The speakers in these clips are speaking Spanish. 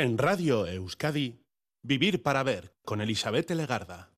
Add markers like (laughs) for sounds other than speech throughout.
En Radio Euskadi, Vivir para Ver con Elizabeth Legarda.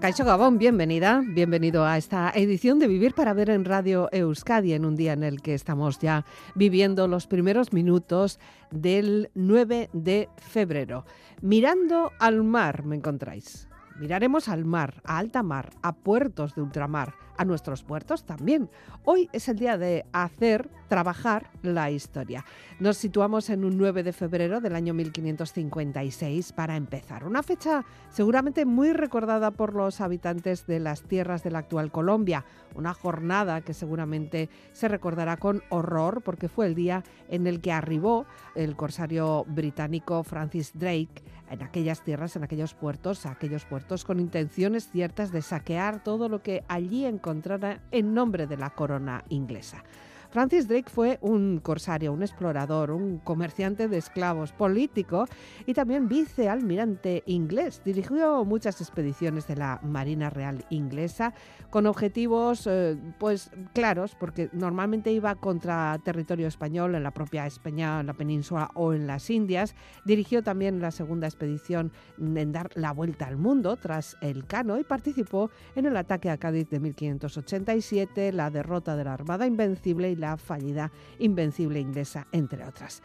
Caixo Gabón, bienvenida, bienvenido a esta edición de Vivir para Ver en Radio Euskadi, en un día en el que estamos ya viviendo los primeros minutos del 9 de febrero. Mirando al mar, me encontráis. Miraremos al mar, a alta mar, a puertos de ultramar, a nuestros puertos también. Hoy es el día de hacer, trabajar la historia. Nos situamos en un 9 de febrero del año 1556 para empezar. Una fecha seguramente muy recordada por los habitantes de las tierras de la actual Colombia. Una jornada que seguramente se recordará con horror porque fue el día en el que arribó el corsario británico Francis Drake en aquellas tierras, en aquellos puertos, aquellos puertos con intenciones ciertas de saquear todo lo que allí encontrara en nombre de la corona inglesa. Francis Drake fue un corsario, un explorador, un comerciante de esclavos, político y también vicealmirante inglés. Dirigió muchas expediciones de la Marina Real inglesa con objetivos eh, pues claros, porque normalmente iba contra territorio español en la propia España, en la península o en las Indias. Dirigió también la segunda expedición en dar la vuelta al mundo tras el Cano y participó en el ataque a Cádiz de 1587, la derrota de la Armada Invencible y la fallida Invencible inglesa, entre otras.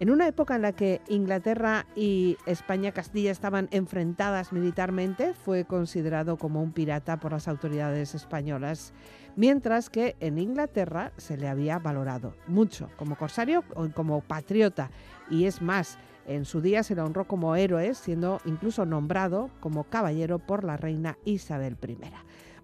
En una época en la que Inglaterra y España-Castilla estaban enfrentadas militarmente, fue considerado como un pirata por las autoridades españolas, mientras que en Inglaterra se le había valorado mucho como corsario o como patriota. Y es más, en su día se le honró como héroe, siendo incluso nombrado como caballero por la reina Isabel I.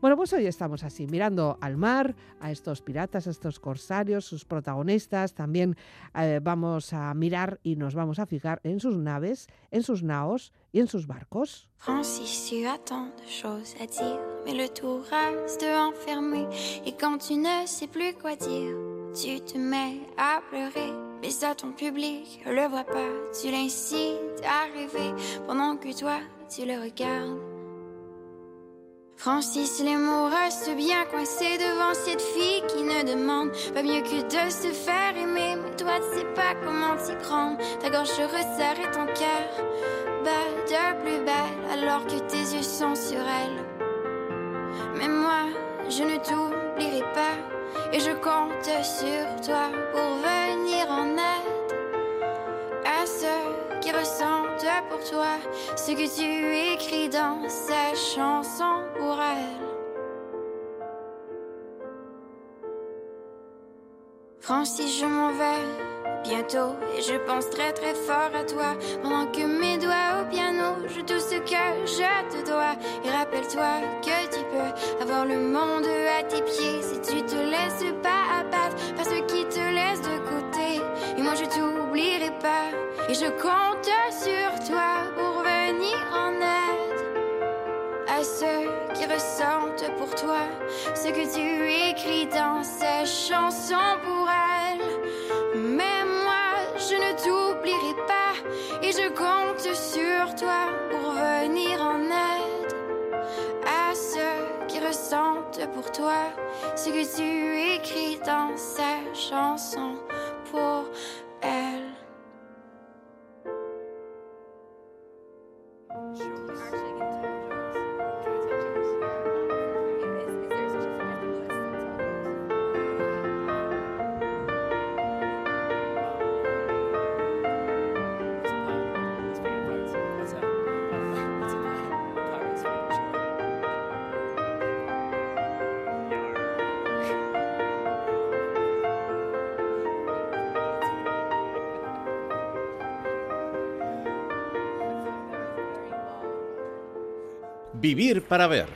Bueno, pues hoy estamos así, mirando al mar, a estos piratas, a estos corsarios, sus protagonistas. También eh, vamos a mirar y nos vamos a fijar en sus naves, en sus naos y en sus barcos. Francis, tu as tant de choses à dire, mais le tout reste enfermé. Et quand tu ne sais plus quoi dire, tu te mets à pleurer. Mais ça, ton public le voit pas. Tu l'incites à rêver pendant que toi, tu le regardes. Francis, les mots restent bien coincés devant cette fille qui ne demande pas mieux que de se faire aimer. Mais toi, tu sais pas comment t'y prendre. Ta gorge se resserre et ton cœur bat de plus belle alors que tes yeux sont sur elle. Mais moi, je ne t'oublierai pas et je compte sur toi pour venir en aide à ceux qui pour toi ce que tu écris dans ces chansons pour elle. Francis, je m'en vais bientôt et je pense très très fort à toi pendant que mes doigts au piano jouent tout ce que je te dois et rappelle-toi que tu peux avoir le monde à tes pieds si tu te laisses pas abattre par ceux qui te laissent de côté et moi je pas et je compte sur toi pour venir en aide à ceux qui ressentent pour toi ce que tu écris dans ces chansons pour elle. Mais moi, je ne t'oublierai pas et je compte sur toi pour venir en aide à ceux qui ressentent pour toi ce que tu écris dans ces chansons pour elle. Vivir para ver.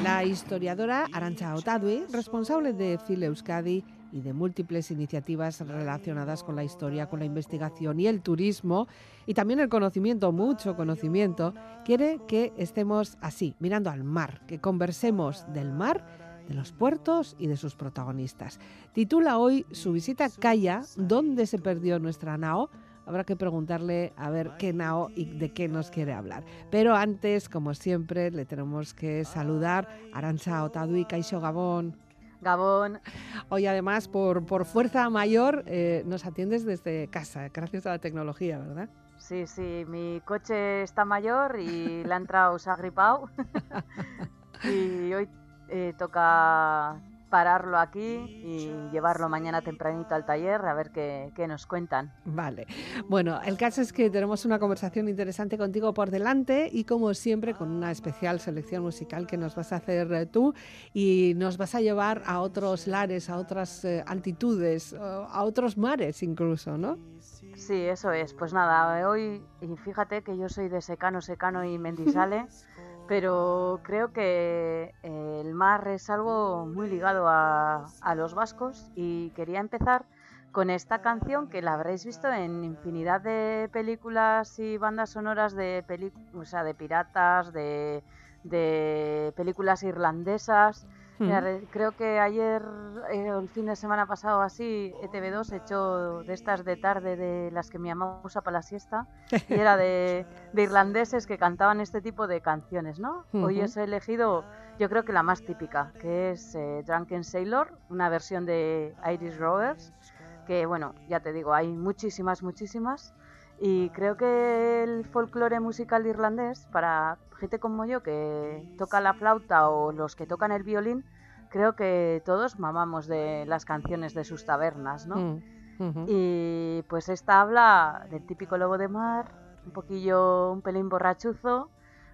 La historiadora Arancha Otadui, responsable de Fil Euskadi, y de múltiples iniciativas relacionadas con la historia, con la investigación y el turismo y también el conocimiento, mucho conocimiento, quiere que estemos así, mirando al mar, que conversemos del mar, de los puertos y de sus protagonistas. Titula hoy su visita a Calla, ¿dónde se perdió nuestra nao? Habrá que preguntarle a ver qué nao y de qué nos quiere hablar. Pero antes, como siempre, le tenemos que saludar a Arancha Otadui, Caixo Gabón. Gabón. Hoy además, por, por fuerza mayor, eh, nos atiendes desde casa, gracias a la tecnología, ¿verdad? Sí, sí, mi coche está mayor y la ha entrado, se ha gripado. (laughs) y hoy eh, toca pararlo aquí y llevarlo mañana tempranito al taller a ver qué, nos cuentan. Vale. Bueno, el caso es que tenemos una conversación interesante contigo por delante y como siempre con una especial selección musical que nos vas a hacer eh, tú y nos vas a llevar a otros lares, a otras eh, altitudes, a otros mares incluso, ¿no? Sí, eso es. Pues nada, hoy, y fíjate que yo soy de secano, secano y (laughs) mendizale. Pero creo que eh, el mar es algo muy ligado a, los vascos y quería empezar con esta canción que la habréis visto en infinidad de películas y bandas sonoras de, o de piratas, de películas irlandesas. Creo que ayer, eh, el fin de semana pasado así, ETV2 echó de estas de tarde de las que mi mamá usa para la siesta y era de, irlandeses que cantaban este tipo de canciones, ¿no? Hoy os he elegido, yo creo que la más típica, que es eh, Drunken Sailor, una versión de Iris Rovers, que bueno, ya te digo, hay muchísimas, muchísimas. Y creo que el folclore musical irlandés, para gente como yo que toca la flauta o los que tocan el violín, creo que todos mamamos de las canciones de sus tabernas, ¿no? Mm, y pues esta habla del típico lobo de mar, un poquillo, un pelín borrachuzo,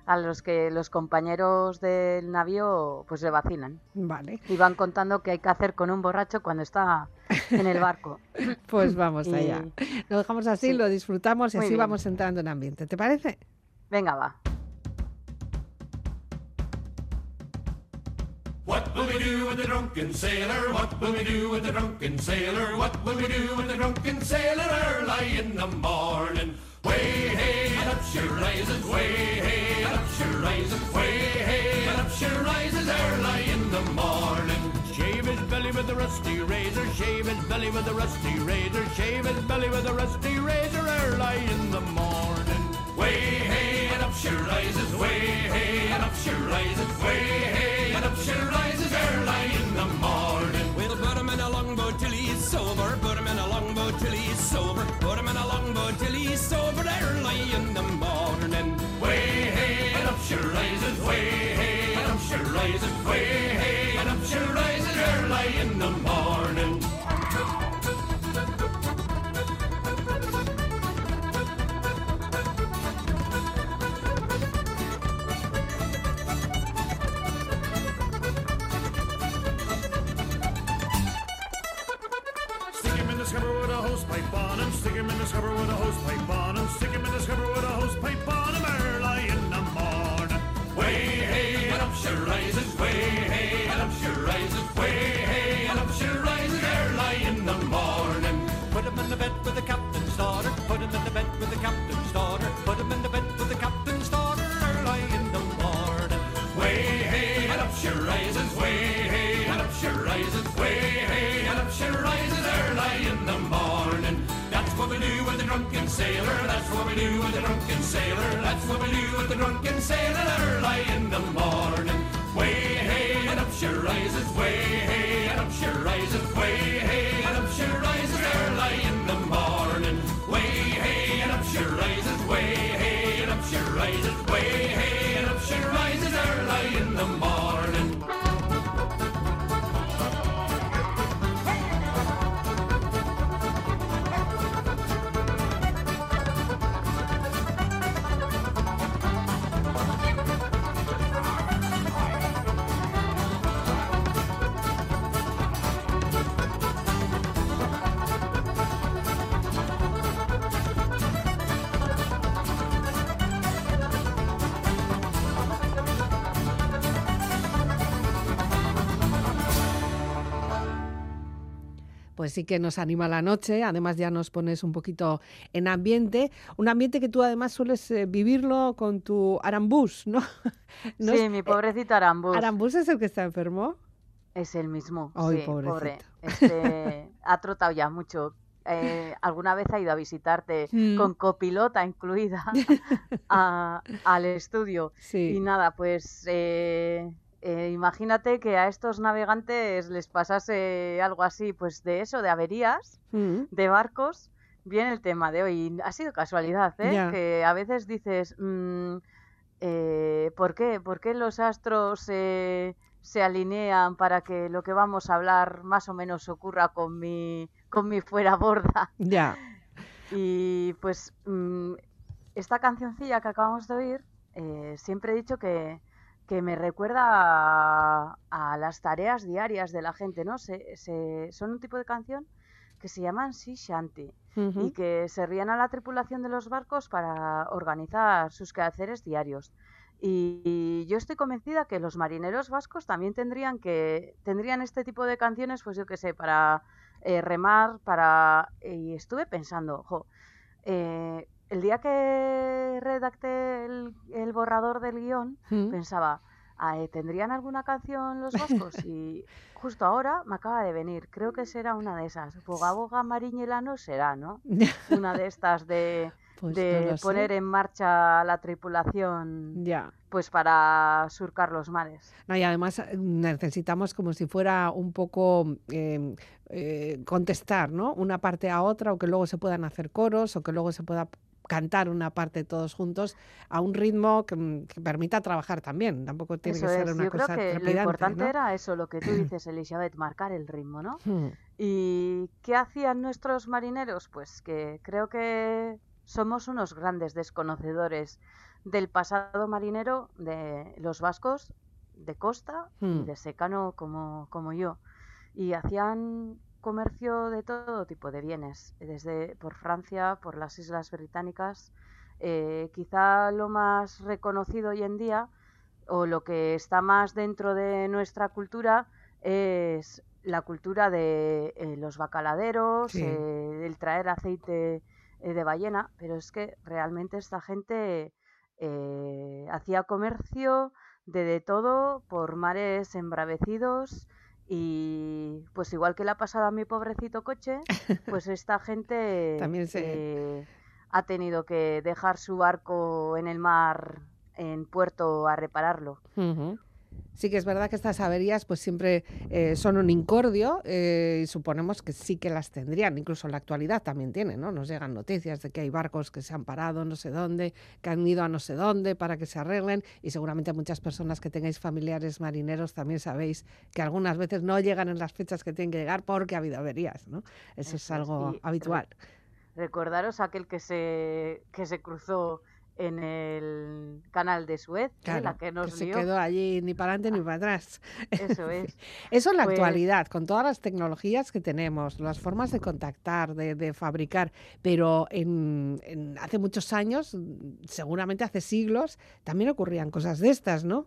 a los que los compañeros del navío pues le vacilan. Vale. Y van contando qué hay que hacer con un borracho cuando está en el barco. (laughs) pues vamos allá. Lo dejamos así, lo disfrutamos y así vamos entrando en ambiente. ¿Te parece? Venga, va. What will we do with the drunken sailor? What will we do with the drunken sailor? What will we do with the drunken sailor early in the morning? Way hey she rises, way up she rises, way up she rises early in the morning. Shave his belly with a rusty razor, shave his belly with a rusty razor, shave his belly with a rusty razor early in the morning. Way up she rises, way up she rises, way up she rises early in the morning. We'll put him in a longboat till he's sober, put him in a longboat till he's sober, put him in a longboat till he's sober early in the eyes away, and up she rises early in the morning. scupper with a hose on him. Stick him in the scupper with a hose pipe on him. Stick him in the scupper with a hose pipe on him. Rises way, hey, rises way, hey, rises early in the morning. Put him in the bed with the captain's daughter, put him in the bed with the captain's daughter, put him in the bed with the captain's daughter early in the morning. Way, hey, rises way, hey, rises way, hey, rises early in the morning. That's what we do with the drunken sailor, that's what we do with the drunken sailor, that's what we do with the drunken sailor early in the morning rises way, hey, and up she rises way, hey, and up she rises early in the morning. Way, hey, and up she rises way, hey, and up she rises way, hey, and up she rises. Pues sí que nos anima la noche. Además ya nos pones un poquito en ambiente, un ambiente que tú además sueles eh, vivirlo con tu arambús, ¿no? (laughs) No sí, es- mi eh, pobrecito Arambús. Arambús es el que está enfermo. Es el mismo. Ay, sí, pobre. Este, (laughs) ha trotado ya mucho. Eh, alguna vez ha ido a visitarte Mm. con copilota incluida (laughs) a- al estudio. Y Sí. nada, pues eh, eh, imagínate que a estos navegantes les pasase algo así, pues de eso, de averías Mm. de barcos, viene el tema de hoy. Ha sido casualidad, ¿eh? Que a veces dices, mm, eh, ¿por qué? ¿Por qué los astros eh, se alinean para que lo que vamos a hablar más o menos ocurra con mi, con mi fuera borda? Ya. Y pues mm, esta cancioncilla que acabamos de oír, eh, siempre he dicho que, que me recuerda a, a las tareas diarias de la gente, ¿no? Se, se- son un tipo de canción que se llaman sea shanty y Ujú. que servían a la tripulación de los barcos para organizar sus quehaceres diarios. Y, y yo estoy convencida que los marineros vascos también tendrían que tendrían este tipo de canciones, pues yo qué sé, para eh, remar, para y estuve pensando, jo, eh, el día que redacté el, el borrador del guion, Mm. pensaba, "Ah, eh, ¿tendrían alguna canción los vascos? (laughs) Y justo ahora me acaba de venir, creo que será una de esas. Boga Boga Mariñelano será, ¿no? (laughs) Una de estas de, Pues de no lo sé. poner en marcha la tripulación Ya. pues para surcar los mares. No, y además eh, necesitamos como si fuera un poco eh, eh, contestar, ¿no? Una parte a otra, o que luego se puedan hacer coros, o que luego se pueda cantar una parte todos juntos a un ritmo que, mm, que permita trabajar también. Tampoco tiene Eso que ser es, una yo creo cosa que lo trepidante, importante ¿no? era eso, lo que tú (clears throat) dices, Elizabeth, marcar el ritmo, ¿no? Mm. ¿Y qué hacían nuestros marineros? Pues que creo que somos unos grandes desconocedores del pasado marinero de los vascos de costa y Hmm. de secano como, como yo. Y hacían comercio de todo tipo de bienes, desde por Francia, por las Islas Británicas. Eh, quizá lo más reconocido hoy en día, o lo que está más dentro de nuestra cultura, es la cultura de eh, los bacaladeros, Sí. eh, el traer aceite de ballena, pero es que realmente esta gente hacía comercio de, de todo por mares embravecidos y pues igual que le ha pasado a mi pobrecito coche, pues (laughs) esta gente También se- eh, ha tenido que dejar su barco en el mar en puerto a repararlo. Sí que es verdad que estas averías pues siempre eh, son un incordio eh, y suponemos que sí que las tendrían, incluso en la actualidad también tienen, ¿no? Nos llegan noticias de que hay barcos que se han parado no sé dónde, que han ido a no sé dónde para que se arreglen y seguramente muchas personas que tengáis familiares marineros también sabéis que algunas veces no llegan en las fechas que tienen que llegar porque ha habido averías, ¿no? Eso, es Eso es, algo habitual. Recordaros aquel que se, que se cruzó en el canal de Suez, ¿eh? Claro, la que nos se lió. quedó allí ni para adelante ni para atrás. (laughs) Eso es. Eso en la Pues- actualidad, con todas las tecnologías que tenemos, las formas de contactar, de, de fabricar, pero en, en- hace muchos años, mm, seguramente hace siglos, también ocurrían cosas de estas, ¿no?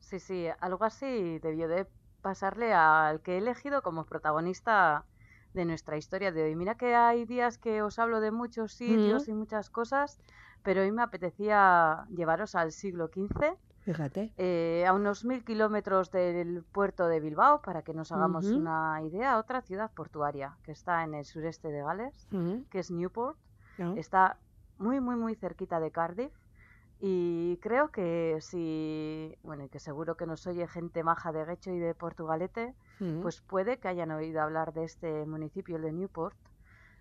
Sí, sí, algo así debió de pasarle al que he elegido como protagonista de nuestra historia de hoy. Mira que hay días que os hablo de muchos sitios y muchas cosas, pero hoy me apetecía llevaros al siglo XV, Fíjate. eh, a unos mil kilómetros del puerto de Bilbao, para que nos hagamos una idea, otra ciudad portuaria que está en el sureste de Gales, que es Newport. Está muy, muy, muy cerquita de Cardiff. Y creo que si, bueno, y que seguro que nos oye gente maja de Guecho y de Portugalete, pues puede que hayan oído hablar de este municipio, de Newport,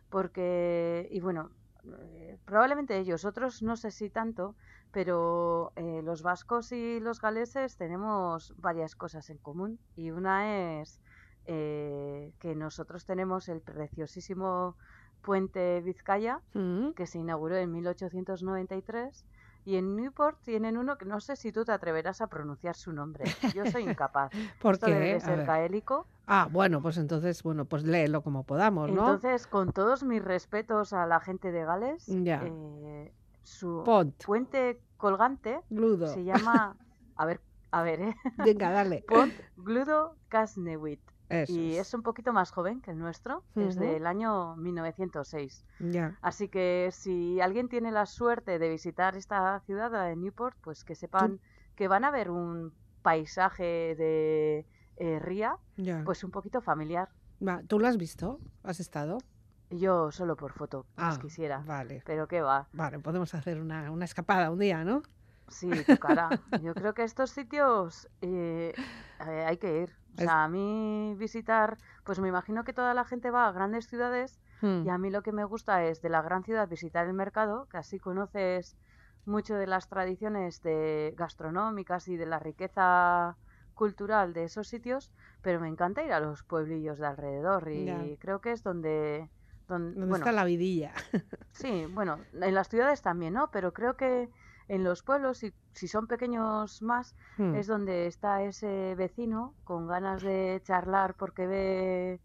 porque, y bueno, eh, probablemente ellos, otros no sé si tanto, pero eh, los vascos y los galeses tenemos varias cosas en común y una es eh, que nosotros tenemos el preciosísimo puente Vizcaya, Ujú. que se inauguró en 1893 y en Newport tienen uno que no sé si tú te atreverás a pronunciar su nombre. Yo soy incapaz. (laughs) ¿Por qué? debe ser gaélico. Ah, bueno, pues entonces, bueno, pues léelo como podamos, ¿no? Entonces, con todos mis respetos a la gente de Gales, Ya. eh, su Pont, puente colgante gludo. se llama, a ver, a ver, ¿eh? (laughs) Venga, dale. Pont Gludo Casnewit. Eso y es. es un poquito más joven que el nuestro, es Ujú. del año 1906. Ya. Así que si alguien tiene la suerte de visitar esta ciudad, la de Newport, pues que sepan que van a ver un paisaje de eh, ría, pues un poquito familiar. ¿Tú lo has visto? ¿Has estado? Yo solo por foto, Ah, pues quisiera. Vale. Pero qué va, Vale, podemos hacer una, una escapada un día, ¿no? sí, tocará. Yo creo que estos sitios eh, eh, hay que ir. O sea, a mí visitar, pues me imagino que toda la gente va a grandes ciudades Hmm. Y a mí lo que me gusta es de la gran ciudad visitar el mercado, que así conoces mucho de las tradiciones de gastronómicas y de la riqueza cultural de esos sitios, pero me encanta ir a los pueblillos de alrededor y creo que es donde, donde, ¿Dónde bueno, está la vidilla? (laughs) sí, bueno, en las ciudades también, ¿no? Pero creo que en los pueblos, y si son pequeños más, Hmm. es donde está ese vecino con ganas de charlar porque ve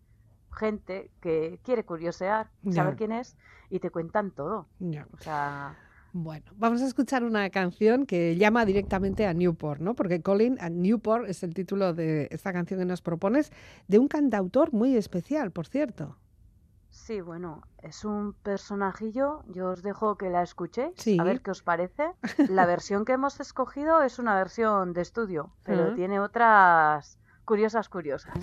gente que quiere curiosear, saber quién es y te cuentan todo. O sea, Bueno, vamos a escuchar una canción que llama directamente a Newport, ¿no? Porque Colin a Newport es el título de esta canción que nos propones, de un cantautor muy especial, por cierto. Sí, bueno, es un personajillo. Yo os dejo que la escuchéis, Sí. a ver qué os parece. La (laughs) versión que hemos escogido es una versión de estudio, pero tiene otras curiosas, curiosas.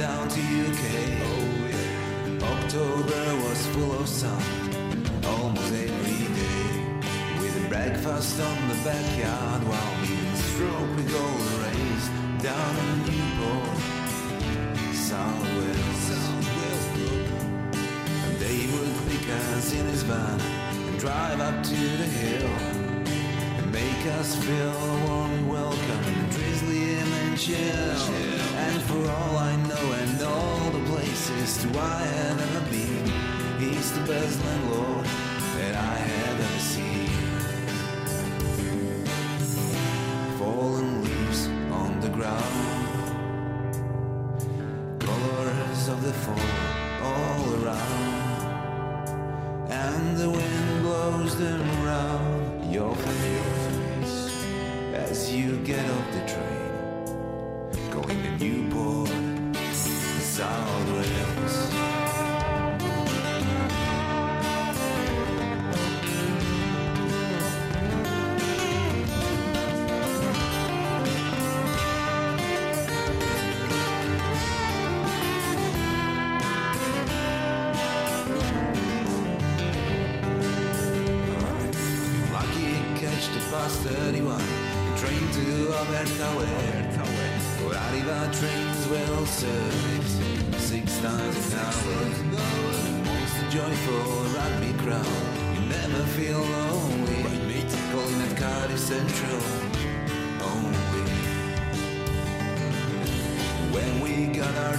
Down to UK. Oh yeah. October was full of sun, almost every day. With breakfast on the backyard while being stroked with golden rays down in Newport, South Wales. South Wales And they would pick us in his van and drive up to the hill and make us feel welcome and drizzly and chill. And for all I know and all the places to I have ever been, he's the best landlord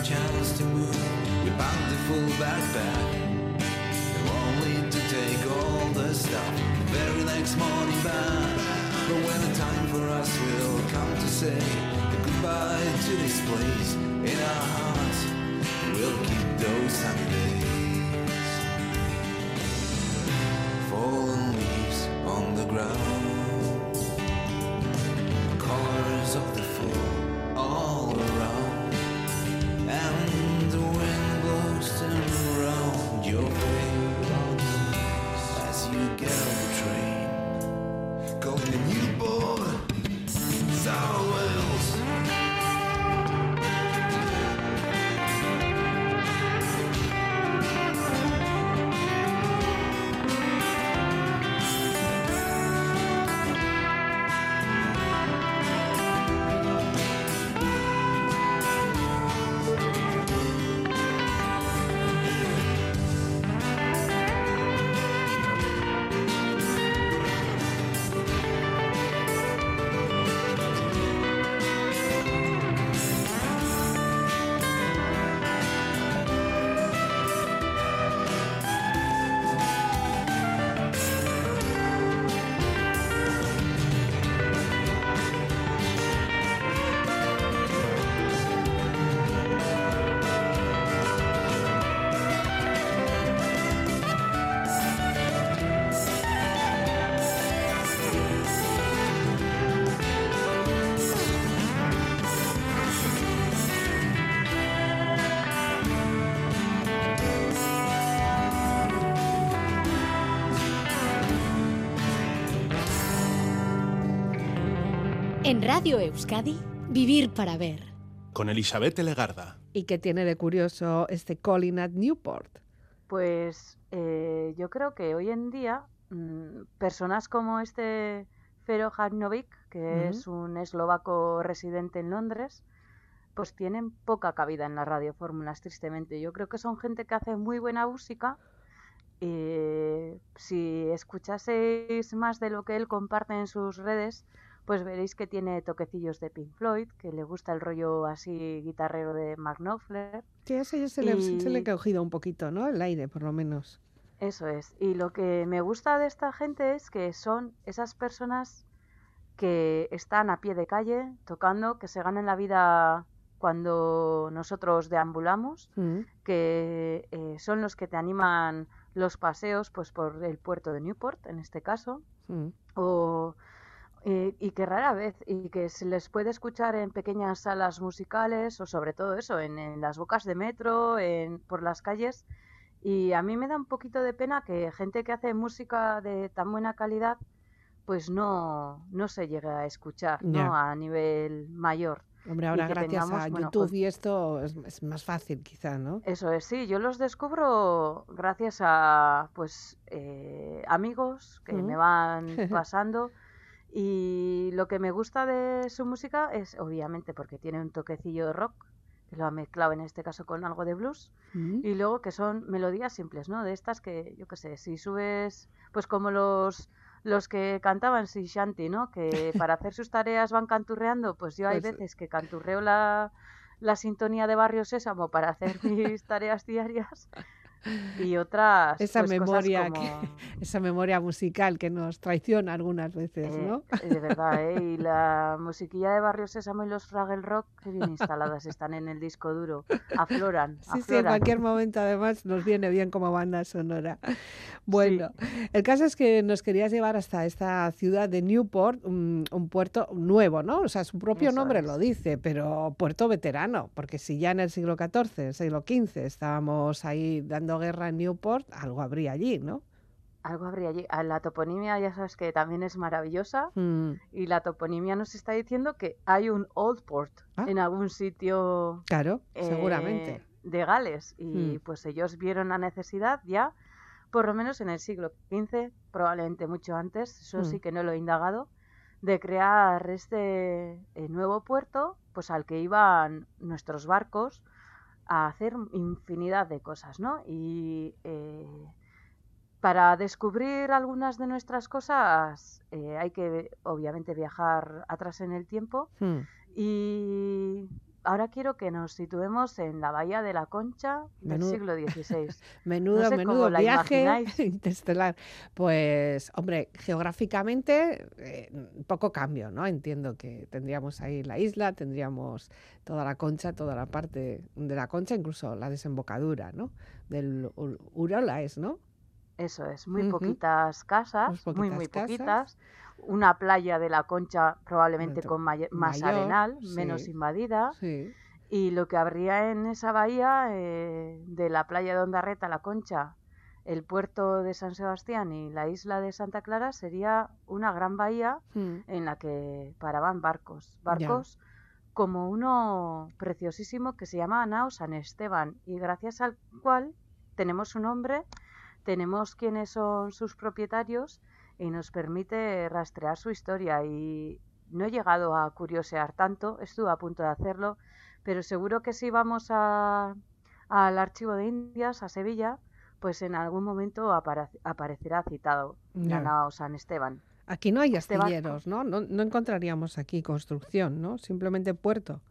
chance to move We packed the full backpack only to take all the stuff the very next morning back. But when the time for us will come to say goodbye to this place in our hearts, we'll keep those sunny days. Fallen leaves on the ground, En Radio Euskadi, Vivir para Ver. Con Elizabeth Legarda. ¿Y qué tiene de curioso este Calling at Newport? Pues eh, yo creo que hoy en día mm, personas como este Fero Hajnovic, que es un eslovaco residente en Londres, pues tienen poca cabida en las radiofórmulas, tristemente. Yo creo que son gente que hace muy buena música. Y si escuchaseis más de lo que él comparte en sus redes, pues veréis que tiene toquecillos de Pink Floyd, que le gusta el rollo así guitarrero de Mark Knopfler. Sí, a ese se, le, se le ha Y- cogido un poquito, ¿no? El aire, por lo menos. Eso es. Y lo que me gusta de esta gente es que son esas personas que están a pie de calle tocando, que se ganan la vida cuando nosotros deambulamos, Mm. que eh, son los que te animan los paseos pues por el puerto de Newport, en este caso, Mm. o eh, y que rara vez y que se les puede escuchar en pequeñas salas musicales o sobre todo eso en, en las bocas de metro en por las calles. Y a mí me da un poquito de pena que gente que hace música de tan buena calidad pues no no se llegue a escuchar no a nivel mayor. Hombre, y ahora gracias tengamos, a bueno, YouTube pues- y esto es, es más fácil quizá, ¿no? Eso es, sí, yo los descubro gracias a pues eh, amigos que me van (laughs) pasando y lo que me gusta de su música es obviamente porque tiene un toquecillo de rock, que lo ha mezclado en este caso con algo de blues Mm. y luego que son melodías simples, ¿no? De estas que yo qué sé, si subes pues como los los que cantaban Sea Shanty, ¿no? Que (laughs) para hacer sus tareas van canturreando, pues yo hay Pues- veces que canturreo la, la sintonía de Barrio Sésamo para hacer mis tareas diarias (laughs) y otras Esa pues, cosas memoria, como- que- (laughs) esa memoria musical que nos traiciona algunas veces, eh, ¿no? de verdad, ¿eh? Y la musiquilla de Barrio Sésamo y los Fraggle Rock, que bien instaladas están en el disco duro. Afloran, Sí, sí, en afloran. cualquier momento además nos viene bien como banda sonora. Bueno, el caso es que nos querías llevar hasta esta ciudad de Newport, un, un puerto nuevo, ¿no? O sea, su propio Eso nombre es. lo dice, pero puerto veterano, porque si ya en el siglo XIV, el siglo XV estábamos ahí dando guerra en Newport, algo habría allí, ¿no? Algo habría allí. Ah, La toponimia ya sabes que también es maravillosa. Mm, Y la toponimia nos está diciendo que hay un Old Port Ah. en algún sitio claro, eh, seguramente. de Gales. Y Mm. pues ellos vieron la necesidad ya, por lo menos en el siglo XV, probablemente mucho antes, eso Mm. sí que no lo he indagado, de crear este eh, nuevo puerto, pues al que iban nuestros barcos a hacer infinidad de cosas, ¿no? Y eh, para descubrir algunas de nuestras cosas eh, hay que obviamente viajar atrás en el tiempo Mm, y ahora quiero que nos situemos en la Bahía de la Concha del siglo XVI. (laughs) Menudo, sé menudo la viaje imagináis. (laughs) interestelar. Pues, hombre, geográficamente eh, poco cambio, ¿no? Entiendo que tendríamos ahí la isla, tendríamos toda la concha, toda la parte de la concha, incluso la desembocadura, ¿no? Del Urola es, ¿no? Eso es, muy poquitas casas, Muy muy, poquitas muy casas. poquitas. Una playa de la Concha probablemente con más mayor, arenal, sí. menos invadida. Sí. Y lo que habría en esa bahía, eh, de la playa de Ondarreta, la Concha, el puerto de San Sebastián y la isla de Santa Clara, sería una gran bahía Mm, en la que paraban barcos. Barcos como uno preciosísimo que se llama Nao San Esteban y gracias al cual tenemos su nombre, tenemos quiénes son sus propietarios y nos permite rastrear su historia y no he llegado a curiosear tanto, estuve a punto de hacerlo, pero seguro que si vamos a, al archivo de Indias, a Sevilla, pues en algún momento apare- aparecerá citado Ya. la Nao San Esteban. Aquí no hay astilleros, ¿no? ¿no? No encontraríamos aquí construcción, ¿no? Simplemente puerto.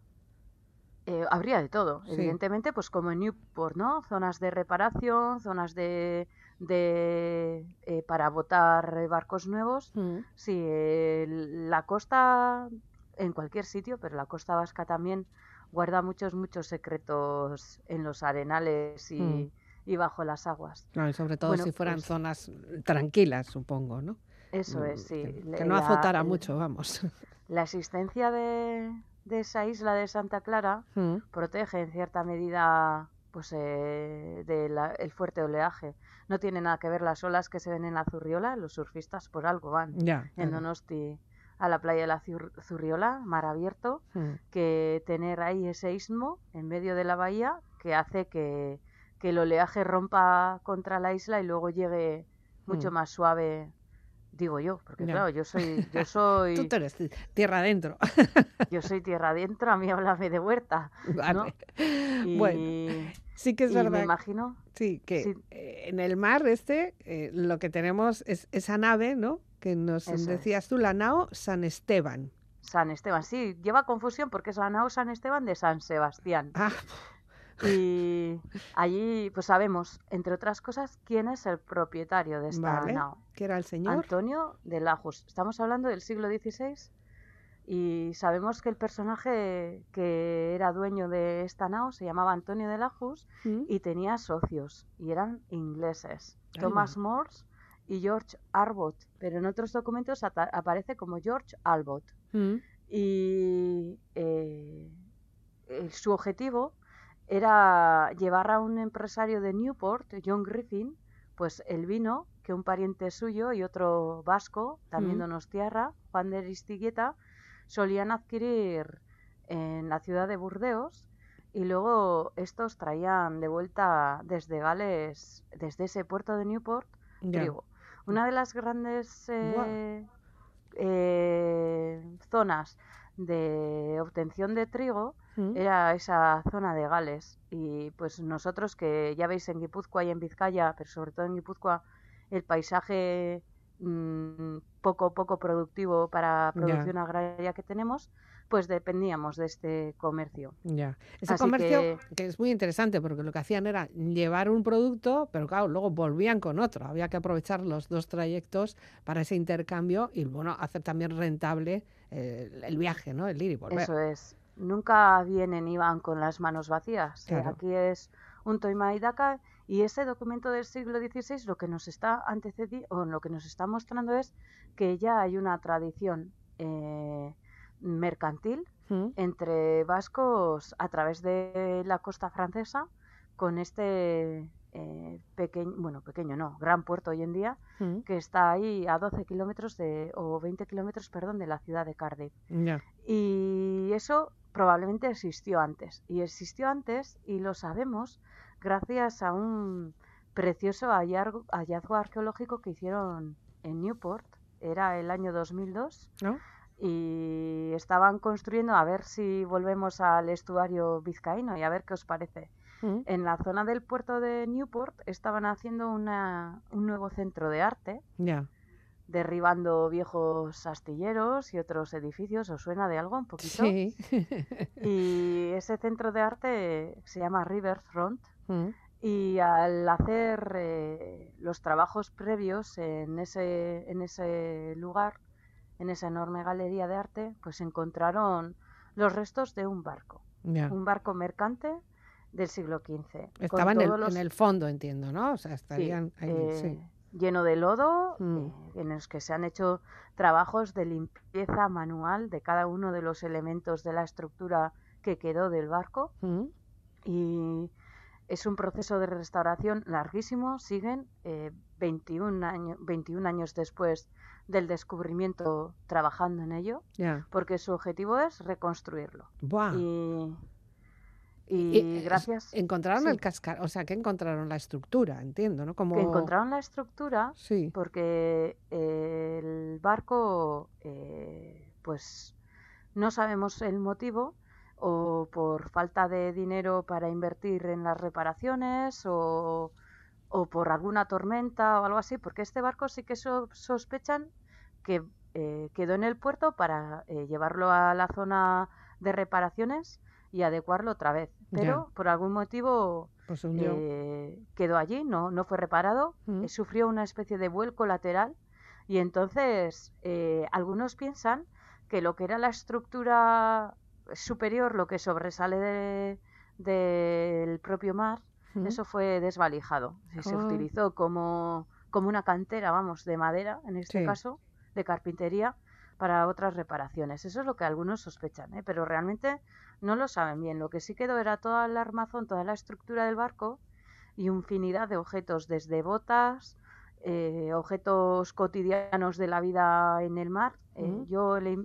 Eh, habría de todo, Sí. evidentemente, pues como en Newport, ¿no? Zonas de reparación, zonas de, de eh, para botar barcos nuevos. Mm, Sí, eh, la costa en cualquier sitio, pero la costa vasca también guarda muchos, muchos secretos en los arenales y, Mm. y bajo las aguas. y sobre todo Bueno, si fueran pues- zonas tranquilas, supongo, ¿no? Eso Mm, es, sí. Que, no la- azotara mucho, vamos. (laughs) La existencia de, de esa isla de Santa Clara Mm, protege en cierta medida pues eh, del fuerte oleaje. No tiene nada que ver las olas que se ven en la Zurriola, los surfistas por algo van ya. en. Donosti a la playa de la Zur- Zurriola, mar abierto, Mm. que tener ahí ese istmo en medio de la bahía que hace que, que el oleaje rompa contra la isla y luego llegue mucho Mm. más suave, digo yo, porque claro, yo soy, (laughs) yo soy, Tú te eres ti- tierra adentro. yo soy tierra adentro, a mí háblame de huerta, ¿no? Vale. Y, Bueno, sí que es y me verdad. imagino, Sí, que Sí. eh, en el mar este eh, lo que tenemos es esa nave, ¿no? Que nos Eso es. decías tú, la nao San Esteban. San Esteban, sí, lleva confusión porque es la nao San Esteban de San Sebastián. Ah, Y allí, pues sabemos, entre otras cosas, quién es el propietario de esta vale. nao. Que era el señor. Antonio de Lajos. Estamos hablando del siglo XVI y sabemos que el personaje que era dueño de esta nao se llamaba Antonio de Lajos Mm, y tenía socios y eran ingleses. Thomas Morse y George Arbot, pero en otros documentos aparece como George Albot. mm, Y eh, su objetivo era llevar a un empresario de Newport, John Griffin, pues el vino que un pariente suyo y otro vasco, también Mm. donostiarra, Juan de Aristigueta, solían adquirir en la ciudad de Burdeos y luego estos traían de vuelta desde Gales, desde ese puerto de Newport, trigo. Una de las grandes eh, eh, zonas de obtención de trigo Mm, era esa zona de Gales y pues nosotros que ya veis en Guipúzcoa y en Vizcaya, pero sobre todo en Guipúzcoa, el paisaje mm, poco poco productivo para producción agraria que tenemos, pues dependíamos de este comercio. Ya. Ese Así comercio que- que... es muy interesante porque lo que hacían era llevar un producto, pero claro, luego volvían con otro. Había que aprovechar los dos trayectos para ese intercambio y bueno, hacer también rentable eh, el viaje, ¿no? El ir y volver. Eso es. Nunca vienen y van con las manos vacías. Eh, Claro. Aquí es un toima y daca y ese documento del siglo XVI lo que nos está antecedi o lo que nos está mostrando es que ya hay una tradición eh, mercantil Mm, entre vascos a través de la costa francesa con este eh, pequeño, bueno, pequeño no, gran puerto hoy en día mm, que está ahí a 12 kilómetros de, o 20 kilómetros, perdón, de la ciudad de Cardiff. Y eso probablemente existió antes. Y existió antes y lo sabemos gracias a un precioso hallazgo, hallazgo arqueológico que hicieron en Newport. Era el año 2002 ¿No? y estaban construyendo a ver si volvemos al estuario vizcaíno y a ver qué os parece. Mm, En la zona del puerto de Newport estaban haciendo una, un nuevo centro de arte derribando viejos astilleros y otros edificios. ¿Os suena de algo un poquito? Sí. (laughs) Y ese centro de arte se llama Riverfront. Mm, Y al hacer eh, los trabajos previos en ese, en ese lugar, en esa enorme galería de arte, pues encontraron los restos de un barco, un barco mercante del siglo XV. con Estaba en el, todos los- en el fondo, entiendo, ¿no? O sea, Sí, estarían ahí, eh, sí. lleno de lodo, Mm. eh, en los que se han hecho trabajos de limpieza manual de cada uno de los elementos de la estructura que quedó del barco Mm, y es un proceso de restauración larguísimo, siguen eh, 21, años, 21 años después del descubrimiento trabajando en ello, porque su objetivo es reconstruirlo. Y, Y, y gracias Encontraron sí. el cascar, o sea, que encontraron la estructura, entiendo, ¿no? Como... que encontraron la estructura Sí. porque eh, el barco, eh, pues no sabemos el motivo, o por falta de dinero para invertir en las reparaciones, o, o por alguna tormenta o algo así, porque este barco sí que so- sospechan que eh, quedó en el puerto para eh, llevarlo a la zona de reparaciones y adecuarlo otra vez. Pero por algún motivo Pues eh, quedó allí, no, no fue reparado, Mm. eh, sufrió una especie de vuelco lateral y entonces eh, algunos piensan que lo que era la estructura superior, lo que sobresale de- del propio mar, Mm. eso fue desvalijado. y Se utilizó como, como una cantera, vamos, de madera, en este Sí. caso, de carpintería, para otras reparaciones. Eso es lo que algunos sospechan, ¿eh? pero realmente no lo saben bien. Lo que sí quedó era toda el armazón, toda la estructura del barco y infinidad de objetos, desde botas, eh, objetos cotidianos de la vida en el mar. Eh, yo, le,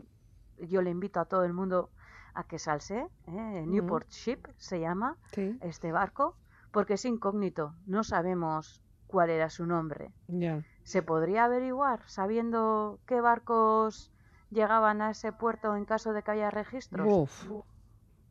yo le invito a todo el mundo a que salse. ¿eh? Newport Ship se llama Sí, este barco, porque es incógnito, no sabemos cuál era su nombre. ¿Se podría averiguar sabiendo qué barcos llegaban a ese puerto en caso de que haya registros? Uf,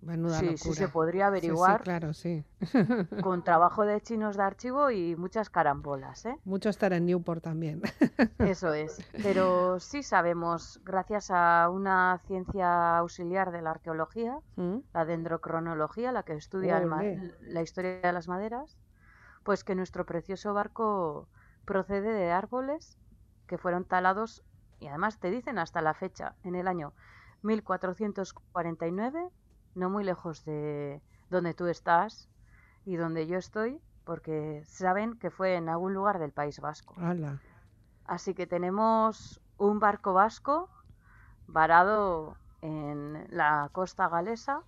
menuda sí, locura. sí se podría Sí, sí, averiguar claro, sí. (laughs) (laughs) con trabajo de chinos de archivo y muchas carambolas, ¿eh? Mucho estar en Newport también. (laughs) Eso es. Pero sí sabemos, gracias a una ciencia auxiliar de la arqueología, ¿Mm? la dendrocronología, la que estudia el la historia de las maderas, pues que nuestro precioso barco procede de árboles que fueron talados y además te dicen hasta la fecha, en el año 1449, no muy lejos de donde tú estás y donde yo estoy, porque saben que fue en algún lugar del País Vasco. Hala. Así que tenemos un barco vasco varado en la costa galesa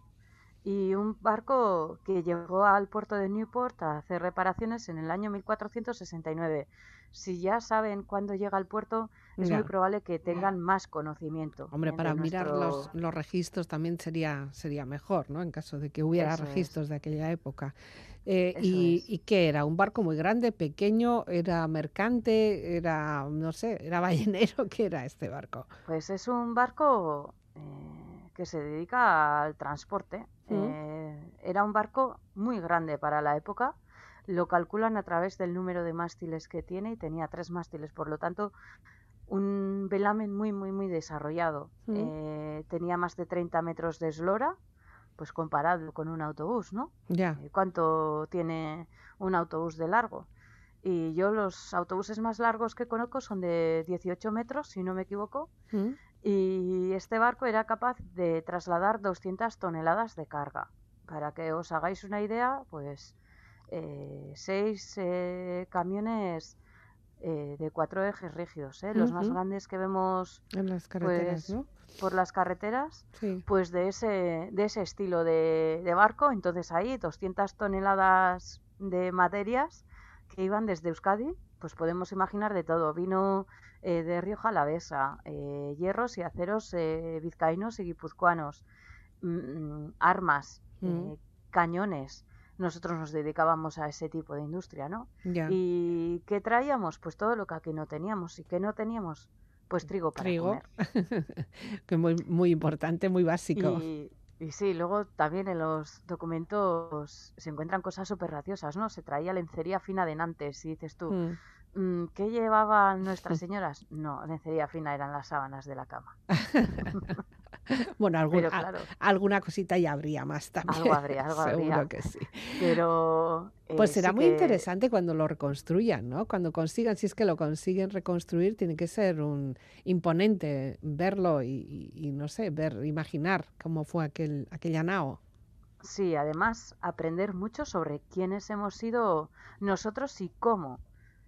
y un barco que llegó al puerto de Newport a hacer reparaciones en el año 1469. Si ya saben cuándo llega al puerto, es Ya. muy probable que tengan más conocimiento. Hombre, para mirar los, los registros también sería, sería mejor, ¿no? En caso de que hubiera Eso es. registros de aquella época. Eh, y. ¿Y qué era? ¿Un barco muy grande, pequeño? ¿Era mercante? ¿Era, no sé, era (laughs) ballenero? ¿Qué era este barco? Pues es un barco eh, que se dedica al transporte. Mm. Eh, era un barco muy grande para la época. Lo calculan a través del número de mástiles que tiene y tenía tres mástiles, por lo tanto, un velamen muy, muy, muy desarrollado. Mm. Eh, tenía más de 30 metros de eslora, pues comparado con un autobús, ¿no? Ya. Eh, ¿Cuánto tiene un autobús de largo? Y yo los autobuses más largos que conozco son de 18 metros, si no me equivoco, ¿Mm? y este barco era capaz de trasladar 200 toneladas de carga. Para que os hagáis una idea, pues eh, seis eh, camiones eh, de cuatro ejes rígidos, ¿eh? los más grandes que vemos En las carreteras, Pues, ¿no? por las carreteras, Sí. pues de ese, de ese estilo de, de barco. Entonces ahí 200 toneladas de materias que iban desde Euskadi, pues podemos imaginar de todo. Vino eh, de Rioja Alavesa, eh, hierros y aceros eh, vizcaínos y guipuzcoanos, mm, armas, Mm. cañones. Nosotros nos dedicábamos a ese tipo de industria, ¿no? Ya. ¿Y qué traíamos? Pues todo lo que aquí no teníamos. ¿Y qué no teníamos? Pues trigo para Trigo. comer. (laughs) que muy, muy importante, muy básico. Y, y sí, luego también en los documentos se encuentran cosas súper graciosas, ¿no? Se traía lencería fina de Nantes y dices tú, Mm. "Mm, ¿qué llevaban nuestras (laughs) señoras? No, lencería fina eran las sábanas de la cama. (laughs) (laughs) Bueno, algún- a- alguna cosita ya habría más también. algo habría, (laughs) algo Seguro habría. que sí. Pero... eh, Pues será sí muy que- interesante cuando lo reconstruyan, ¿no? Cuando consigan, si es que lo consiguen reconstruir, tiene que ser un imponente verlo y, y- y no sé, ver, imaginar cómo fue aquel, aquella nao. Sí, además aprender mucho sobre quiénes hemos sido nosotros y cómo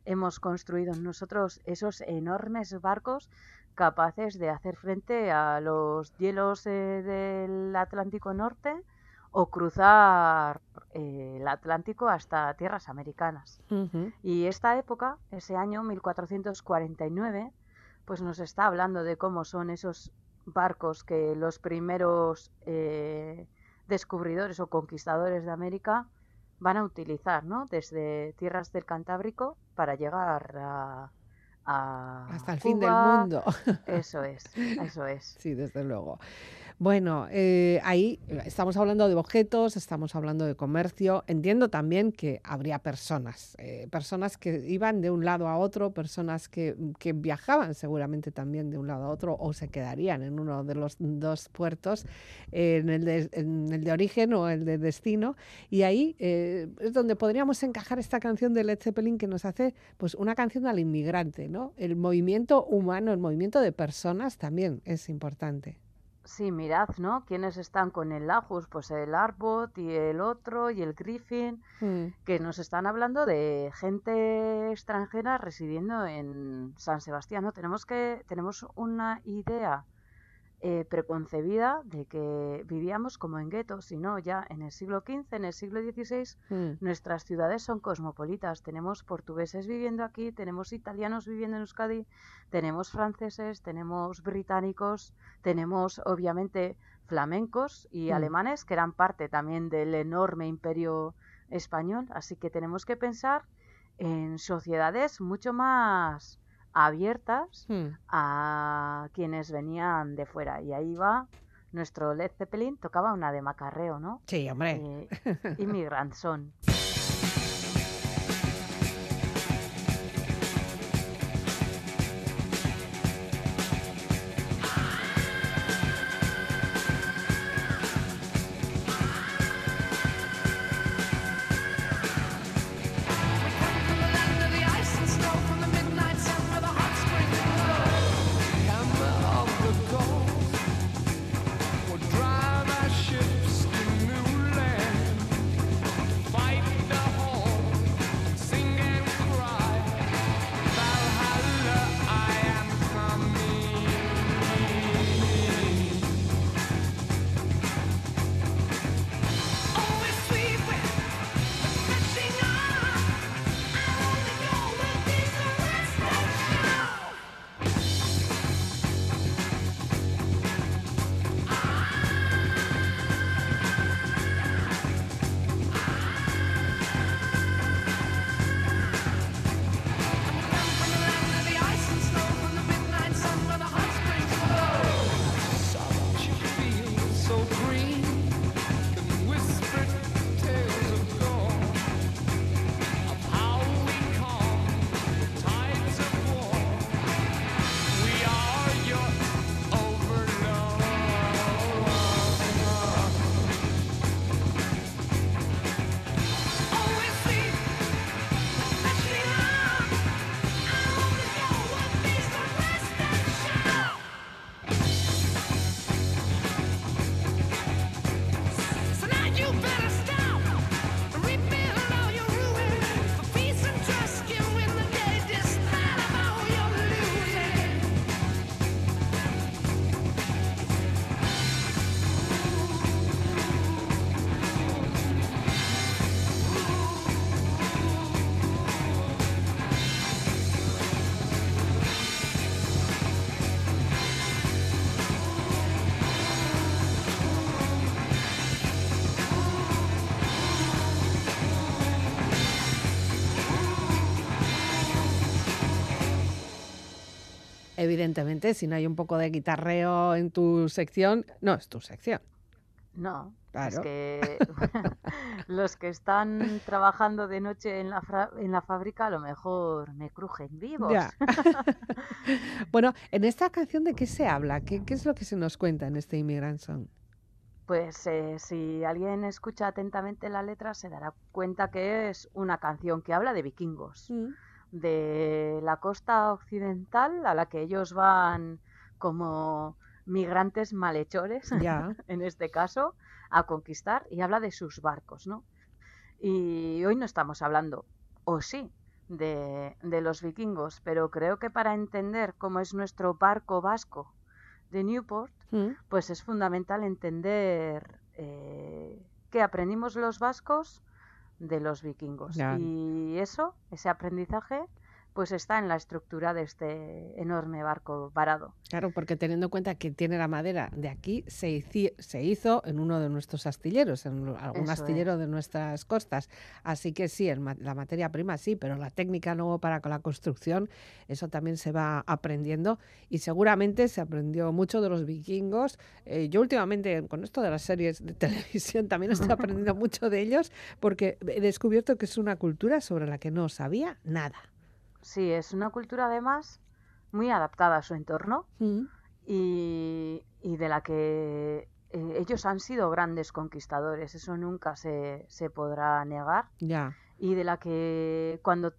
hemos construido nosotros esos enormes barcos capaces de hacer frente a los hielos eh, del Atlántico Norte o cruzar eh, el Atlántico hasta tierras americanas. Y esta época, ese año 1449, pues nos está hablando de cómo son esos barcos que los primeros eh, descubridores o conquistadores de América van a utilizar, ¿no? Desde tierras del Cantábrico para llegar a, a Hasta el fin del mundo. Eso es, eso es. (laughs) Sí, desde luego. Bueno, eh, ahí estamos hablando de objetos, estamos hablando de comercio. Entiendo también que habría personas, eh, personas que iban de un lado a otro, personas que, que viajaban seguramente también de un lado a otro o se quedarían en uno de los dos puertos, eh, en, el de, en el de origen o el de destino. Y ahí eh, es donde podríamos encajar esta canción de Led Zeppelin que nos hace pues una canción al inmigrante, ¿no? El movimiento humano, el movimiento de personas también es importante. Sí, mirad, ¿no? ¿Quiénes están con el Lajus? Pues el Arbot y el otro y el Griffin, Mm, que nos están hablando de gente extranjera residiendo en San Sebastián, ¿no? Tenemos que tenemos una idea eh, preconcebida de que vivíamos como en guetos y no, ya en el siglo XV, en el siglo XVI, Mm. nuestras ciudades son cosmopolitas. Tenemos portugueses viviendo aquí, tenemos italianos viviendo en Euskadi, tenemos franceses, tenemos británicos, tenemos obviamente flamencos y Mm. alemanes que eran parte también del enorme imperio español. Así que tenemos que pensar en sociedades mucho más abiertas Mm. a quienes venían de fuera. Y ahí va nuestro Led Zeppelin, tocaba una de macarreo, ¿no? Sí, hombre. Eh, (laughs) Immigrant son. Evidentemente, si no hay un poco de guitarreo en tu sección, no es tu sección. No, Claro. es que (laughs) (laughs) los que están trabajando de noche en la, fra- en la fábrica a lo mejor me crujen vivos. Ya. (laughs) bueno, en esta canción, ¿de qué se habla? ¿Qué, qué es lo que se nos cuenta en este Immigrant Song? Pues eh, si alguien escucha atentamente la letra se dará cuenta que es una canción que habla de vikingos, Mm. De la costa occidental a la que ellos van como migrantes malhechores, (laughs) en este caso, a conquistar y habla de sus barcos, ¿no? Y hoy no estamos hablando, o sí, de, de los vikingos, pero creo que para entender cómo es nuestro barco vasco de Newport, Mm. pues es fundamental entender eh, qué aprendimos los vascos de los vikingos. Ya. Y eso, ese aprendizaje, pues está en la estructura de este enorme barco varado. Claro, porque teniendo en cuenta que tiene la madera de aquí, se, hici- se hizo en uno de nuestros astilleros, en algún Eso astillero es. de nuestras costas. Así que sí, ma- la materia prima sí, pero la técnica luego para con la construcción, eso también se va aprendiendo y seguramente se aprendió mucho de los vikingos. Eh, yo últimamente, con esto de las series de (laughs) televisión, también estoy aprendiendo (laughs) mucho de ellos porque he descubierto que es una cultura sobre la que no sabía nada. Sí, es una cultura además muy adaptada a su entorno y, y de la que eh, ellos han sido grandes conquistadores, eso nunca se, se podrá negar. Ya. y de la que cuando,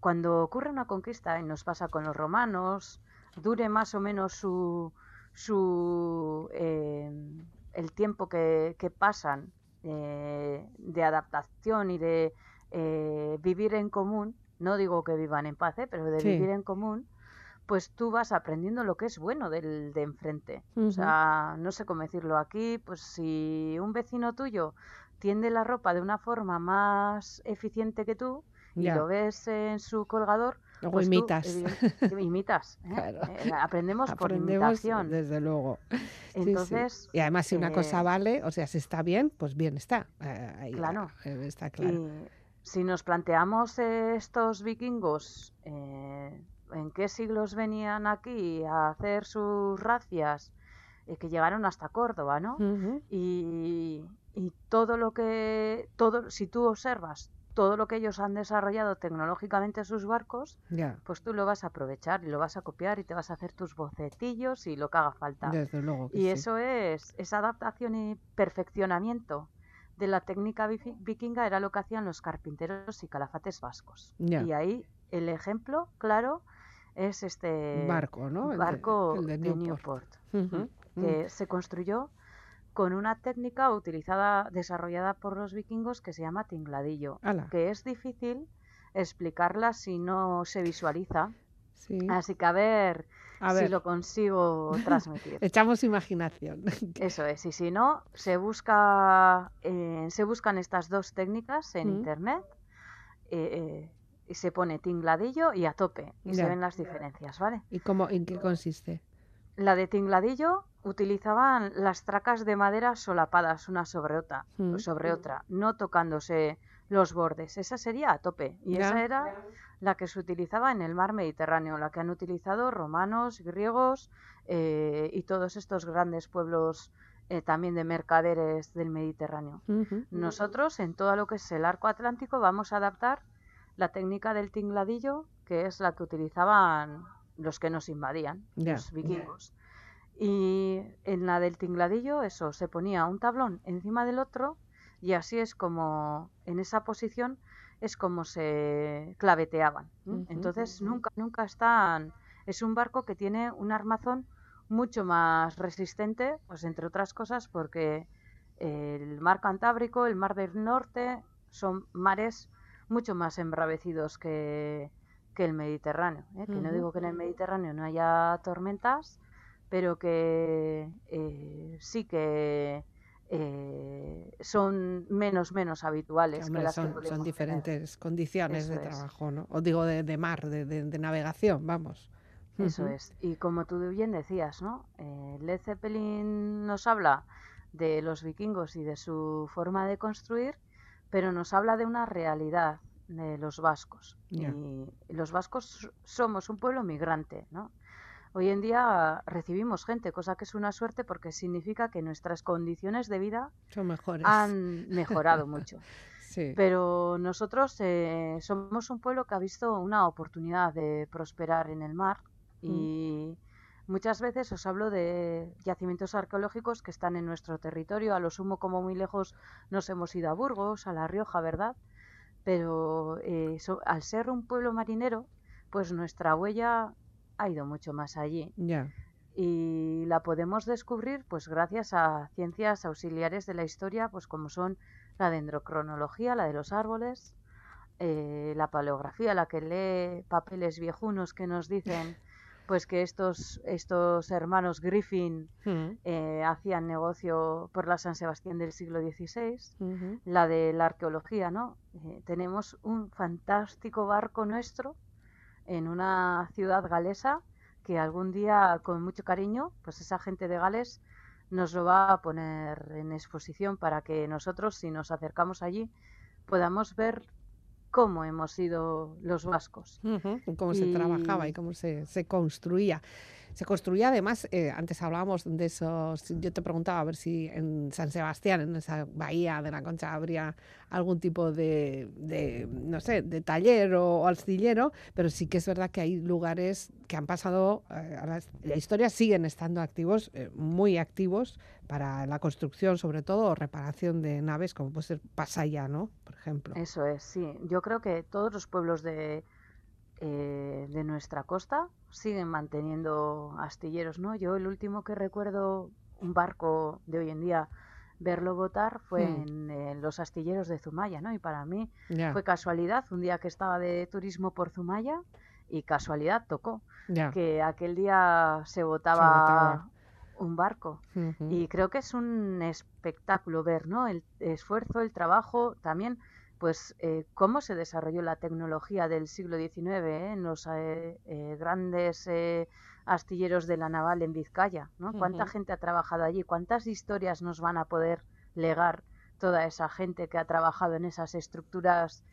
cuando ocurre una conquista, y nos pasa con los romanos, dure más o menos su, su eh, el tiempo que, que pasan eh, de adaptación y de eh, vivir en común, no digo que vivan en paz, ¿eh? pero de Sí. vivir en común, pues tú vas aprendiendo lo que es bueno del de enfrente. O sea, no sé cómo decirlo aquí, pues si un vecino tuyo tiende la ropa de una forma más eficiente que tú y Ya. lo ves en su colgador, Luego pues tú, imitas. (laughs) imitas. ¿eh? Claro. Eh, aprendemos por imitación. desde luego. Sí, sí. Entonces, Y además, si una cosa vale, o sea, si está bien, pues bien está. Ahí, Claro. está claro. Y si nos planteamos eh, estos vikingos, eh, ¿en qué siglos venían aquí a hacer sus racias? Eh, que llegaron hasta Córdoba, ¿no? Y, y todo lo que, todo, si tú observas todo lo que ellos han desarrollado tecnológicamente en sus barcos, pues tú lo vas a aprovechar y lo vas a copiar y te vas a hacer tus bocetillos y lo que haga falta. desde luego. que Y sí. eso es, esa adaptación y perfeccionamiento de la técnica vikinga era lo que hacían los carpinteros y calafates vascos. Y ahí el ejemplo claro es este barco, ¿no? El de- barco el de de Newport. Newport, Ujú, que se construyó con una técnica utilizada, desarrollada por los vikingos que se llama tingladillo, Ala. que es difícil explicarla si no se visualiza. Sí. Así que a ver, A si lo consigo (laughs) transmitir. echamos imaginación. (laughs) Eso es, y si no, se busca, eh, se buscan estas dos técnicas en Mm. internet eh, eh, y se pone tingladillo y a tope y se ven las diferencias, ¿vale? ¿Y cómo, en qué consiste? La de tingladillo utilizaban las tracas de madera solapadas una sobre otra, Mm. sobre otra, no tocándose los bordes. Esa sería a tope y esa era la que se utilizaba en el mar Mediterráneo, la que han utilizado romanos, griegos eh, y todos estos grandes pueblos eh, también de mercaderes del Mediterráneo. Nosotros, en todo lo que es el arco atlántico, vamos a adaptar la técnica del tingladillo, que es la que utilizaban los que nos invadían, los vikingos. Y en la del tingladillo, eso, se ponía un tablón encima del otro y así es como, en esa posición, es como se claveteaban. Entonces, nunca, nunca están... Es un barco que tiene un armazón mucho más resistente, pues entre otras cosas, porque el mar Cantábrico, el mar del Norte, son mares mucho más embravecidos que, que el Mediterráneo. ¿eh? Que no digo que en el Mediterráneo no haya tormentas, pero que eh, sí que eh, son menos menos habituales Hombre, que las son, que son tener. diferentes condiciones Eso de es. trabajo, ¿no? O digo de, de mar, de, de- de navegación, vamos. Eso es. Y como tú bien decías, ¿no? Eh, Led Zeppelin nos habla de los vikingos y de su forma de construir, pero nos habla de una realidad de los vascos. Y los vascos somos un pueblo migrante, ¿no? Hoy en día recibimos gente, cosa que es una suerte porque significa que nuestras condiciones de vida Son mejores. han mejorado (laughs) mucho. Sí. Pero nosotros eh, somos un pueblo que ha visto una oportunidad de prosperar en el mar y muchas veces os hablo de yacimientos arqueológicos que están en nuestro territorio. A lo sumo, como muy lejos, nos hemos ido a Burgos, a La Rioja, ¿verdad? Pero eh, so- al ser un pueblo marinero, pues nuestra huella ha ido mucho más allí. Y la podemos descubrir pues gracias a ciencias auxiliares de la historia pues como son la dendrocronología, la de los árboles, eh, la paleografía, la que lee papeles viejunos que nos dicen (laughs) pues que estos, estos hermanos Griffin Mm, eh, hacían negocio por la San Sebastián del siglo XVI, la de la arqueología, ¿no? Eh, tenemos un fantástico barco nuestro en una ciudad galesa que algún día, con mucho cariño, pues esa gente de Gales nos lo va a poner en exposición para que nosotros, si nos acercamos allí, podamos ver cómo hemos sido los vascos. Cómo se trabajaba y Y- cómo se, se construía. Se construía además, eh, antes hablábamos de esos, yo te preguntaba a ver si en San Sebastián, en esa bahía de la Concha, habría algún tipo de, no sé, de taller o, o astillero, pero sí que es verdad que hay lugares que han pasado, eh, la historia siguen estando activos, eh, muy activos para la construcción sobre todo o reparación de naves, como puede ser Pasaya, ¿no? Por ejemplo. Eso es, sí. Yo creo que todos los pueblos de, eh, de nuestra costa siguen manteniendo astilleros, ¿no? Yo el último que recuerdo un barco de hoy en día verlo botar fue Mm. en, eh, los astilleros de Zumaya, ¿no? Y para mí fue casualidad, un día que estaba de turismo por Zumaya y casualidad tocó que aquel día se votaba, un barco. Y creo que es un espectáculo ver, ¿no? El esfuerzo, el trabajo, también, pues, eh, cómo se desarrolló la tecnología del siglo XIX ¿eh? en los eh, eh, grandes eh, astilleros de la naval en Vizcaya, ¿no? ¿Cuánta gente ha trabajado allí? ¿Cuántas historias nos van a poder legar toda esa gente que ha trabajado en esas estructuras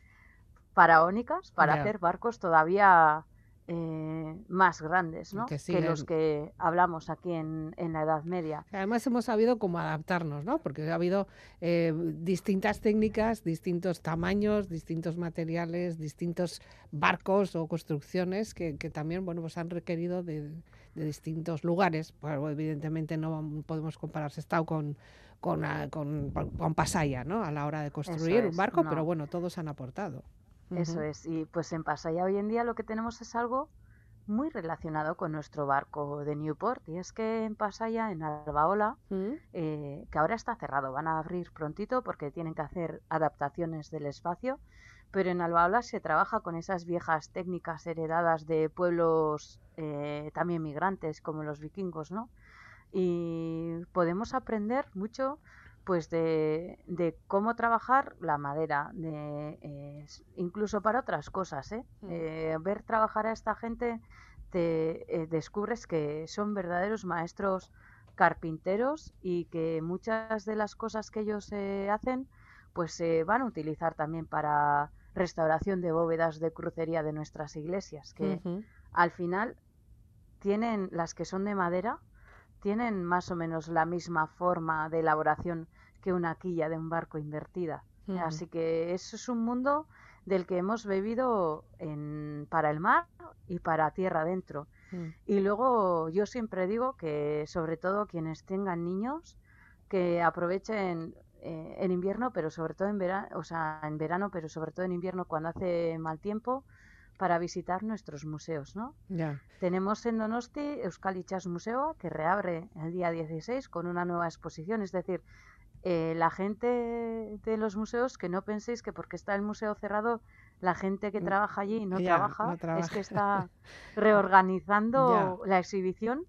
faraónicas para hacer barcos todavía eh, más grandes, ¿no? que que los que hablamos aquí en, en la Edad Media. Además hemos sabido cómo adaptarnos, ¿no? Porque ha habido eh, distintas técnicas, distintos tamaños, distintos materiales, distintos barcos o construcciones que, que también, bueno, pues han requerido de, de distintos lugares. Bueno, evidentemente no podemos comparar Sestao con con, ah, con, con Pasaya, ¿no? A la hora de construir un barco, no. pero bueno, todos han aportado. Eso es. Y pues en Pasaya hoy en día lo que tenemos es algo muy relacionado con nuestro barco de Newport. Y es que en Pasaya, en Albaola, Mm, eh, que ahora está cerrado, van a abrir prontito porque tienen que hacer adaptaciones del espacio. Pero en Albaola se trabaja con esas viejas técnicas heredadas de pueblos eh, también migrantes como los vikingos, ¿no? Y podemos aprender mucho pues de, de cómo trabajar la madera, de, eh, incluso para otras cosas, ¿eh? Mm. Eh, ver trabajar a esta gente te eh, descubres que son verdaderos maestros carpinteros y que muchas de las cosas que ellos eh, hacen pues se van a utilizar también para restauración de bóvedas de crucería de nuestras iglesias, que al final tienen las que son de madera tienen más o menos la misma forma de elaboración que una quilla de un barco invertida. Así que eso es un mundo del que hemos bebido en, para el mar y para tierra adentro. Mm. Y luego yo siempre digo que sobre todo quienes tengan niños que aprovechen eh, en invierno, pero sobre todo en verano, o sea, en verano, pero sobre todo en invierno cuando hace mal tiempo para visitar nuestros museos, ¿no? Tenemos en Donosti Euskal Itxas Museoa, que reabre el día 16 con una nueva exposición. Es decir, eh, la gente de los museos, que no penséis que porque está el museo cerrado, la gente que Mm, trabaja allí no, trabaja, no es trabaja. que está (laughs) reorganizando la exhibición,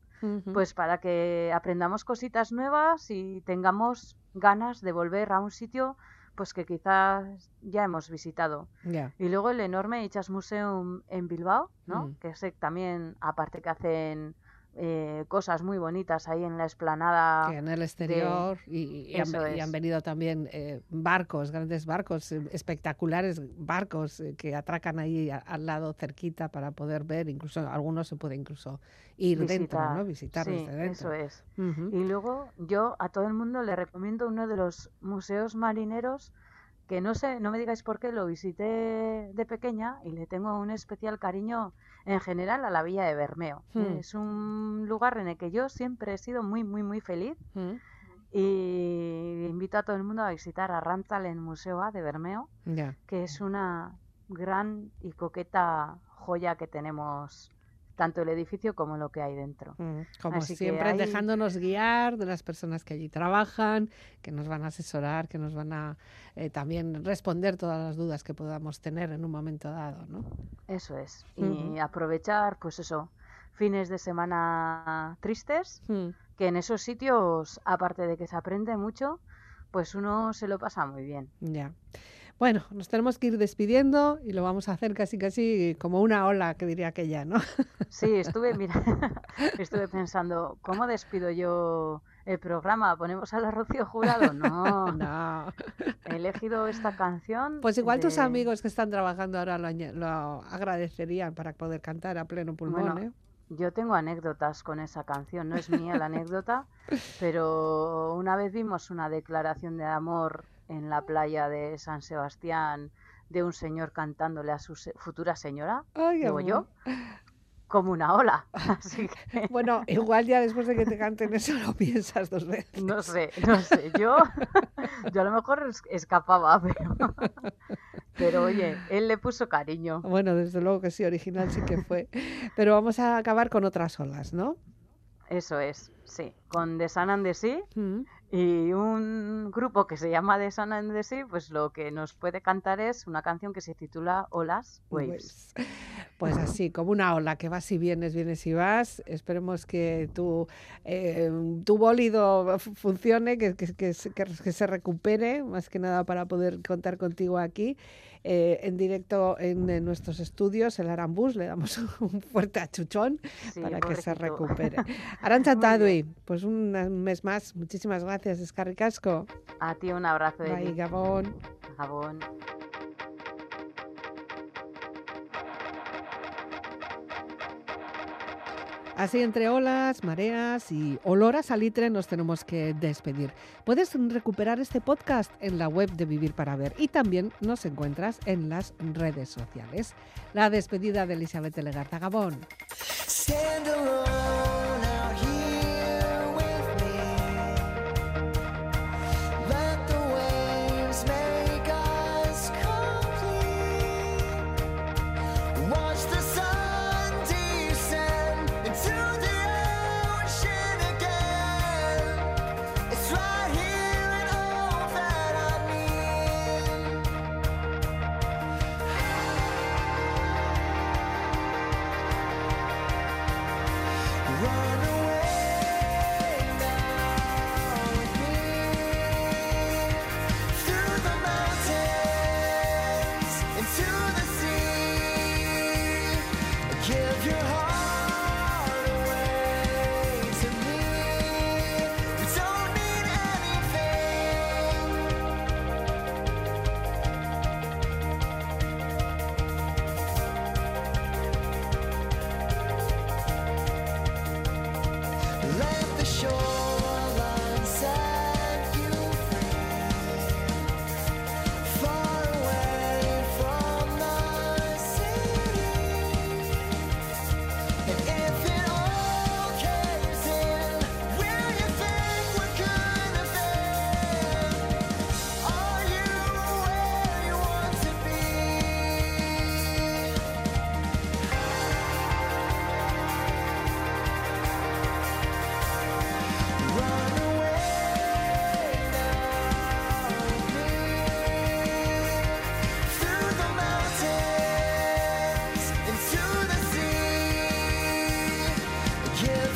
pues para que aprendamos cositas nuevas y tengamos ganas de volver a un sitio pues que quizás ya hemos visitado. Y luego el enorme Itxas Museum en Bilbao, ¿no? Mm. Que que también, aparte que hacen eh, cosas muy bonitas ahí en la explanada. que en el exterior y, y han, y venido también eh, barcos, grandes barcos, eh, espectaculares barcos eh, que atracan ahí a- al lado cerquita para poder ver, incluso algunos se puede incluso ir dentro, ¿no? visitar. Visitarlos Sí, de dentro. eso es. Y luego yo a todo el mundo le recomiendo uno de los museos marineros que no sé, no me digáis por qué, lo visité de pequeña y le tengo un especial cariño en general a la villa de Bermeo. Hmm. Es un lugar en el que yo siempre he sido muy, muy, muy feliz Mm, y invito a todo el mundo a visitar a Rantzalen Museo A de Bermeo, que es una gran y coqueta joya que tenemos tanto el edificio como lo que hay dentro. Mm, Como Así siempre, dejándonos guiar de las personas que allí trabajan, que nos van a asesorar, que nos van a eh, también responder todas las dudas que podamos tener en un momento dado, ¿no? Eso es. Y aprovechar, pues eso, fines de semana tristes, Mm, que en esos sitios, aparte de que se aprende mucho, pues uno se lo pasa muy bien. Ya. Bueno, nos tenemos que ir despidiendo y lo vamos a hacer casi casi como una ola, que diría aquella, ¿no? Sí, estuve, mira, (laughs) estuve pensando, ¿cómo despido yo el programa? ¿Ponemos a la Rocío Jurado? (laughs) No, No. he elegido esta canción. Pues igual tus amigos que están trabajando ahora lo, agradecerían para poder cantar a pleno pulmón, Bueno, ¿eh? Yo tengo anécdotas con esa canción, no es mía la anécdota, pero una vez vimos una declaración de amor en la playa de San Sebastián de un señor cantándole a su se- futura señora, Ay, digo amor. yo, como una ola. (laughs) Así que Bueno, igual ya después de que te canten eso lo piensas dos veces. no sé, no sé, yo, (laughs) yo a lo mejor es- escapaba, (laughs) pero, pero oye, él le puso cariño. Bueno, desde luego que sí, original sí que fue. Pero vamos a acabar con otras olas, ¿no? Eso es, sí, con The Sun and the Sea. Mm, Y un grupo que se llama The Sun and the Sea, pues lo que nos puede cantar es una canción que se titula Olas Waves. pues, pues así, como una ola que vas y vienes, vienes y vas. Esperemos que tu, eh, tu bólido funcione, que, que- que- que se recupere, más que nada para poder contar contigo aquí. Eh, en directo en, en nuestros estudios, el Arambús, le damos (laughs) un fuerte achuchón Sí, para que se recupere. (laughs) Arancha Tadui, pues un, mes más, muchísimas gracias, Escarricasco. A ti un abrazo de Bye, Gabón. Jabón. Así entre olas, mareas y olor a salitre nos tenemos que despedir. Puedes recuperar este podcast en la web de Vivir para Ver y también nos encuentras en las redes sociales. La despedida de Elizabeth Legarta Gabón.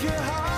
your heart.